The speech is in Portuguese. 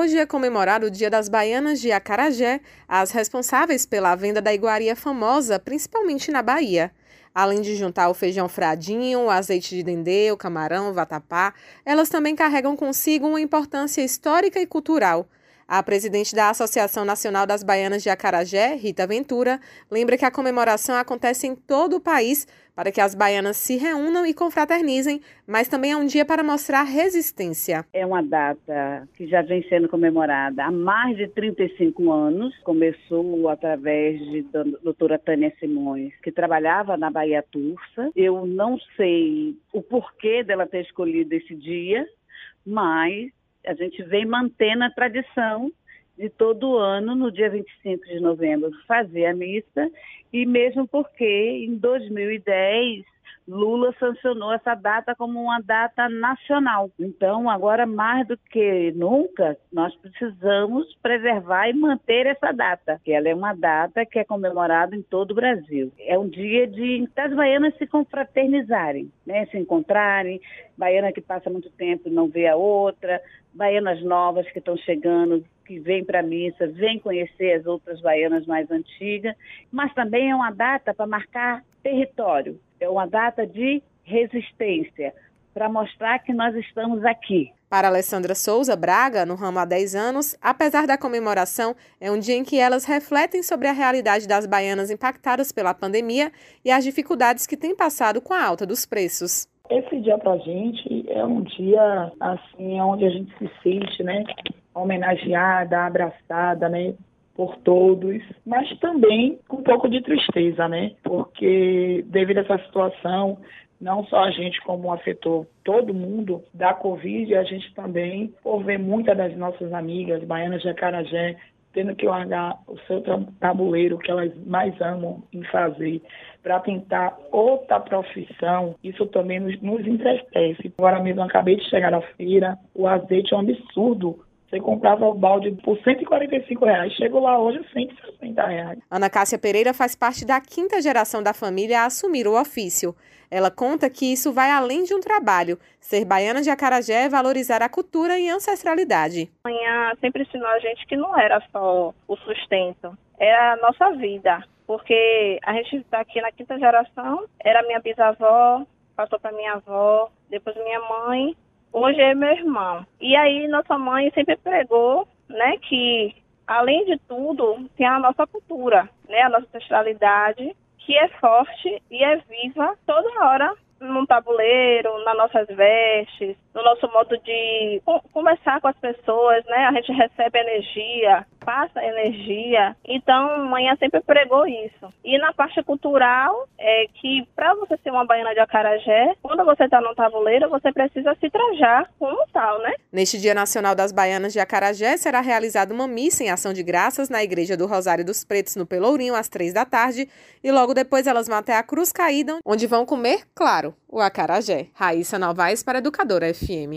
Hoje é comemorado o Dia das Baianas de Acarajé, as responsáveis pela venda da iguaria famosa, principalmente na Bahia. Além de juntar o feijão fradinho, o azeite de dendê, o camarão, o vatapá, elas também carregam consigo uma importância histórica e cultural. A presidente da Associação Nacional das Baianas de Acarajé, Rita Ventura, lembra que a comemoração acontece em todo o país para que as baianas se reúnam e confraternizem, mas também é um dia para mostrar resistência. É uma data que já vem sendo comemorada há mais de 35 anos. Começou através de doutora Tânia Simões, que trabalhava na Bahia Tursa. Eu não sei o porquê dela ter escolhido esse dia, mas a gente vem mantendo a tradição de todo ano, no dia 25 de novembro, fazer a missa, e mesmo porque em 2010 Lula sancionou essa data como uma data nacional. Então, agora mais do que nunca, nós precisamos preservar e manter essa data, que ela é uma data que é comemorada em todo o Brasil. É um dia de das baianas se confraternizarem, né? se encontrarem, baiana que passa muito tempo e não vê a outra, baianas novas que estão chegando, que vêm para a missa, vêm conhecer as outras baianas mais antigas, mas também é uma data para marcar território é uma data de resistência, para mostrar que nós estamos aqui. Para Alessandra Souza Braga, no ramo há 10 anos, apesar da comemoração, é um dia em que elas refletem sobre a realidade das baianas impactadas pela pandemia e as dificuldades que têm passado com a alta dos preços. Esse dia para a gente é um dia assim onde a gente se sente, né, homenageada, abraçada, né, por todos, mas também com um pouco de tristeza, né? Porque devido a essa situação, não só a gente como afetou todo mundo da Covid, a gente também, por ver muitas das nossas amigas baianas de Acarajé tendo que largar o seu tabuleiro que elas mais amam em fazer para tentar outra profissão, isso também nos, nos entristece. Agora mesmo acabei de chegar na feira, o azeite é um absurdo você comprava o balde por 145 reais, chegou lá hoje 160 reais. Ana Cássia Pereira faz parte da quinta geração da família a assumir o ofício. Ela conta que isso vai além de um trabalho. Ser baiana de acarajé é valorizar a cultura e ancestralidade. Manhã sempre ensinou a gente que não era só o sustento, era a nossa vida. Porque a gente está aqui na quinta geração, era minha bisavó, passou para minha avó, depois minha mãe, hoje é meu irmão. E aí nossa mãe sempre pregou, né, que além de tudo, tem a nossa cultura, né, a nossa ancestralidade, que é forte e é viva toda hora num tabuleiro, nas nossas vestes, no nosso modo de conversar com as pessoas, né? A gente recebe energia, passa energia. Então, manhã sempre pregou isso. E na parte cultural, é que para você ser uma baiana de acarajé, quando você está no tabuleiro, você precisa se trajar como tal, né? Neste Dia Nacional das Baianas de Acarajé, será realizada uma missa em ação de graças na Igreja do Rosário dos Pretos, no Pelourinho, às três da tarde. E logo depois elas vão até a Cruz Caída, onde vão comer, claro, o acarajé. Raíssa Novaes para Educadora FM.